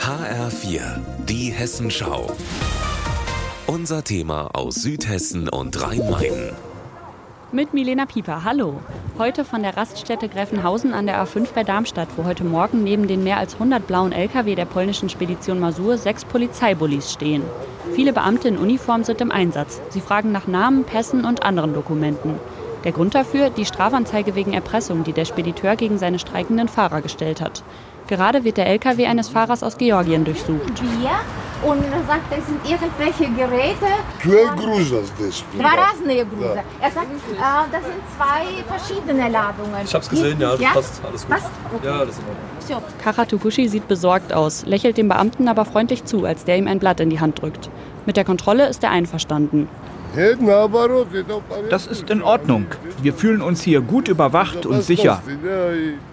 HR4, die Hessenschau. Unser Thema aus Südhessen und Rhein-Main. Mit Milena Pieper, hallo. Heute von der Raststätte Greffenhausen an der A5 bei Darmstadt, wo heute Morgen neben den mehr als 100 blauen Lkw der polnischen Spedition Masur sechs Polizeibullis stehen. Viele Beamte in Uniform sind im Einsatz. Sie fragen nach Namen, Pässen und anderen Dokumenten. Der Grund dafür die Strafanzeige wegen Erpressung, die der Spediteur gegen seine streikenden Fahrer gestellt hat. Gerade wird der LKW eines Fahrers aus Georgien durchsucht. Bier und er sagt, das sind irgendwelche Geräte. Zwei Grusel, das War das eine Grüße? Er sagt, äh, das sind zwei verschiedene Ladungen. Ich hab's gesehen, ja, das ja? passt. Alles gut. Passt? Okay. Ja, das ist in Ordnung. Sieht besorgt aus, lächelt dem Beamten aber freundlich zu, als der ihm ein Blatt in die Hand drückt. Mit der Kontrolle ist er einverstanden. Das ist in Ordnung. Wir fühlen uns hier gut überwacht und sicher.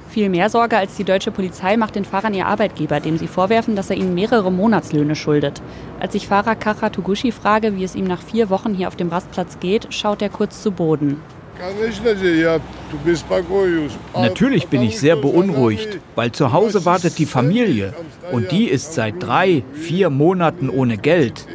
Viel mehr Sorge als die deutsche Polizei macht den Fahrern ihr Arbeitgeber, dem sie vorwerfen, dass er ihnen mehrere Monatslöhne schuldet. Als ich Fahrer Kacha Tugushi frage, wie es ihm nach vier Wochen hier auf dem Rastplatz geht, schaut er kurz zu Boden. Natürlich bin ich sehr beunruhigt, weil zu Hause wartet die Familie und die ist seit drei, vier Monaten ohne Geld.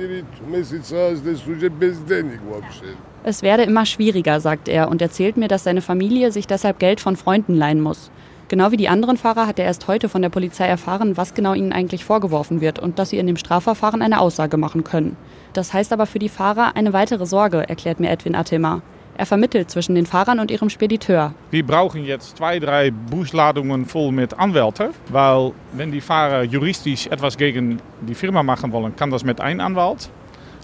Es werde immer schwieriger, sagt er und erzählt mir, dass seine Familie sich deshalb Geld von Freunden leihen muss. Genau wie die anderen Fahrer hat er erst heute von der Polizei erfahren, was genau ihnen eigentlich vorgeworfen wird und dass sie in dem Strafverfahren eine Aussage machen können. Das heißt aber für die Fahrer eine weitere Sorge, erklärt mir Edwin Atema. Er vermittelt zwischen den Fahrern und ihrem Spediteur. Wir brauchen jetzt zwei, drei Busladungen voll mit Anwälten, weil wenn die Fahrer juristisch etwas gegen die Firma machen wollen, kann das mit einem Anwalt.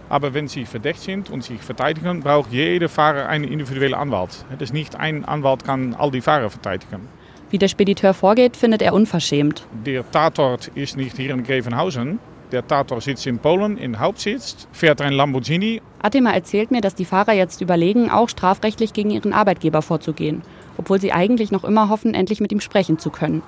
Aber wenn sie verdächtig sind und sich verteidigen, braucht jeder Fahrer einen individuellen Anwalt. Het is nicht ein Anwalt kann all die Fahrer verteidigen. Wie der Spediteur vorgeht, findet er unverschämt. Der Tatort ist nicht hier in Grevenhausen. Der Tatort sitzt in Polen, in Hauptsitz, fährt ein Lamborghini Atema erzählt mir, dass die Fahrer jetzt überlegen, auch strafrechtlich gegen ihren Arbeitgeber vorzugehen, obwohl sie eigentlich noch immer hoffen, endlich mit ihm sprechen zu können.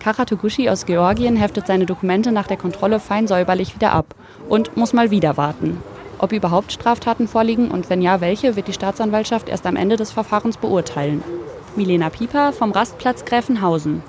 Karatugushi aus Georgien heftet seine Dokumente nach der Kontrolle fein säuberlich wieder ab und muss mal wieder warten. Ob überhaupt Straftaten vorliegen und wenn ja, welche, wird die Staatsanwaltschaft erst am Ende des Verfahrens beurteilen. Milena Pieper vom Rastplatz Gräfenhausen.